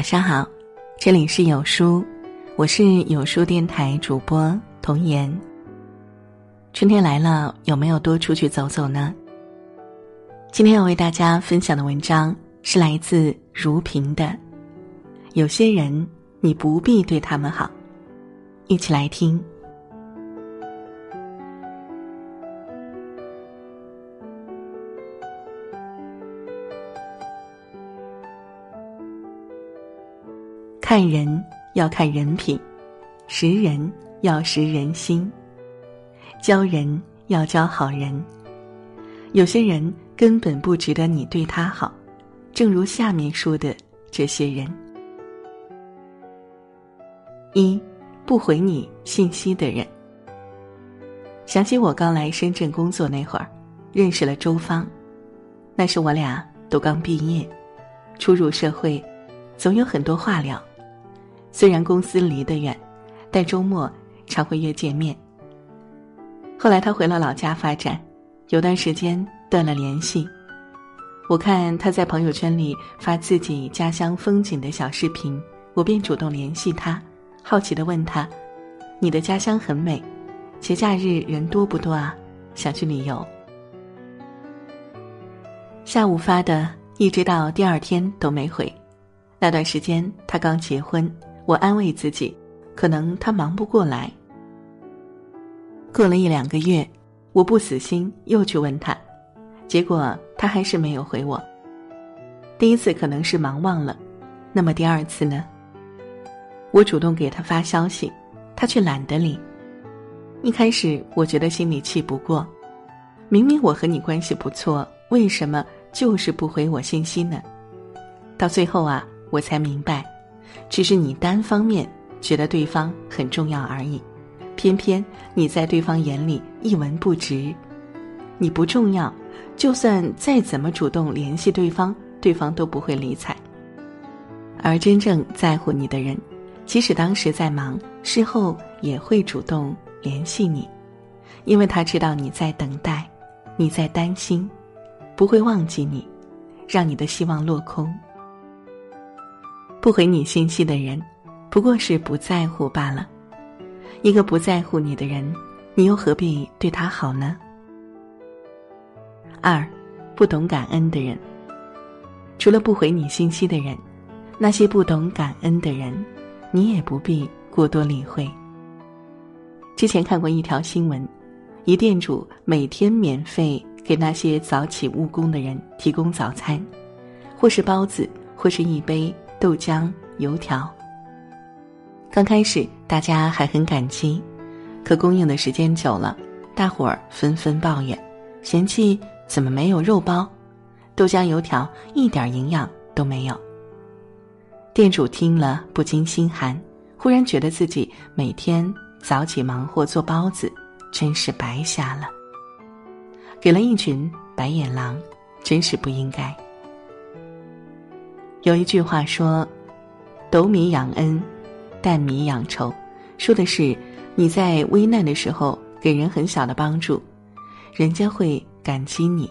晚上好，这里是有书，我是有书电台主播童言。春天来了，有没有多出去走走呢？今天要为大家分享的文章是来自如萍的。有些人，你不必对他们好，一起来听。看人要看人品，识人要识人心，教人要教好人。有些人根本不值得你对他好，正如下面说的这些人：一不回你信息的人。想起我刚来深圳工作那会儿，认识了周芳，那时我俩都刚毕业，初入社会，总有很多话聊。虽然公司离得远，但周末常会约见面。后来他回了老家发展，有段时间断了联系。我看他在朋友圈里发自己家乡风景的小视频，我便主动联系他，好奇的问他：“你的家乡很美，节假日人多不多啊？想去旅游。”下午发的，一直到第二天都没回。那段时间他刚结婚。我安慰自己，可能他忙不过来。过了一两个月，我不死心，又去问他，结果他还是没有回我。第一次可能是忙忘了，那么第二次呢？我主动给他发消息，他却懒得理。一开始我觉得心里气不过，明明我和你关系不错，为什么就是不回我信息呢？到最后啊，我才明白。只是你单方面觉得对方很重要而已，偏偏你在对方眼里一文不值。你不重要，就算再怎么主动联系对方，对方都不会理睬。而真正在乎你的人，即使当时在忙，事后也会主动联系你，因为他知道你在等待，你在担心，不会忘记你，让你的希望落空。不回你信息的人，不过是不在乎罢了。一个不在乎你的人，你又何必对他好呢？二，不懂感恩的人。除了不回你信息的人，那些不懂感恩的人，你也不必过多理会。之前看过一条新闻，一店主每天免费给那些早起务工的人提供早餐，或是包子，或是一杯。豆浆、油条。刚开始大家还很感激，可供应的时间久了，大伙儿纷纷抱怨，嫌弃怎么没有肉包，豆浆油条一点营养都没有。店主听了不禁心寒，忽然觉得自己每天早起忙活做包子，真是白瞎了，给了一群白眼狼，真是不应该。有一句话说：“斗米养恩，担米养仇。”说的是你在危难的时候给人很小的帮助，人家会感激你；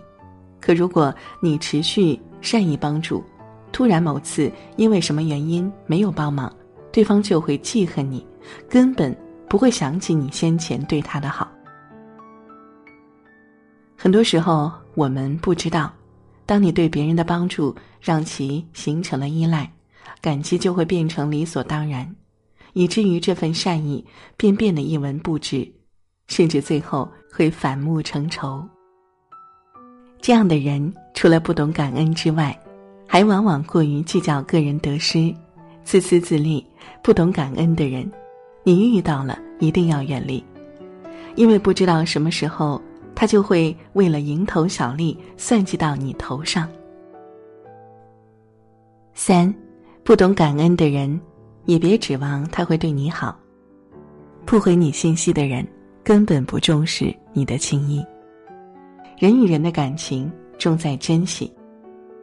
可如果你持续善意帮助，突然某次因为什么原因没有帮忙，对方就会记恨你，根本不会想起你先前对他的好。很多时候我们不知道。当你对别人的帮助让其形成了依赖，感激就会变成理所当然，以至于这份善意便变得一文不值，甚至最后会反目成仇。这样的人除了不懂感恩之外，还往往过于计较个人得失，自私自利。不懂感恩的人，你遇到了一定要远离，因为不知道什么时候。他就会为了蝇头小利算计到你头上。三，不懂感恩的人，也别指望他会对你好。不回你信息的人，根本不重视你的情谊。人与人的感情重在珍惜，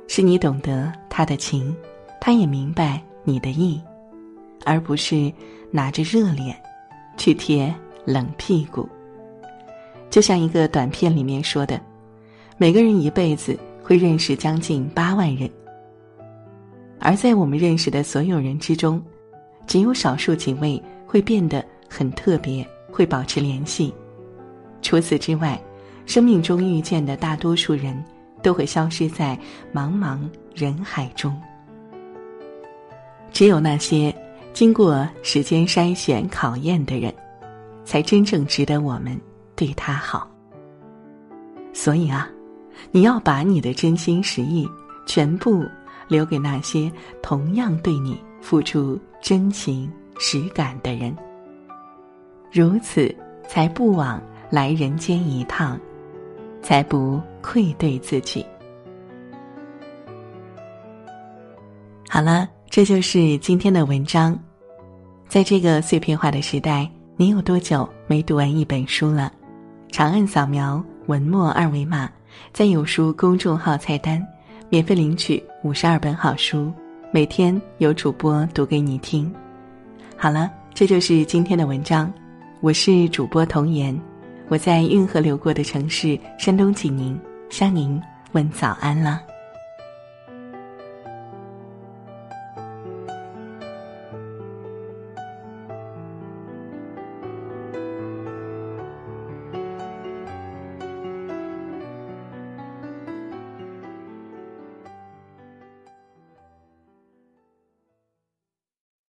是你懂得他的情，他也明白你的意，而不是拿着热脸去贴冷屁股。就像一个短片里面说的，每个人一辈子会认识将近八万人，而在我们认识的所有人之中，只有少数几位会变得很特别，会保持联系。除此之外，生命中遇见的大多数人都会消失在茫茫人海中。只有那些经过时间筛选考验的人，才真正值得我们对他好。所以啊，你要把你的真心实意全部留给那些同样对你付出真情实感的人，如此才不枉来人间一趟，才不愧对自己。好了，这就是今天的文章。在这个碎片化的时代，你有多久没读完一本书了？长按扫描文末二维码，在有书公众号菜单，免费领取五十二本好书，每天有主播读给你听。好了，这就是今天的文章。我是主播童言，我在运河流过的城市山东济宁向您问早安了。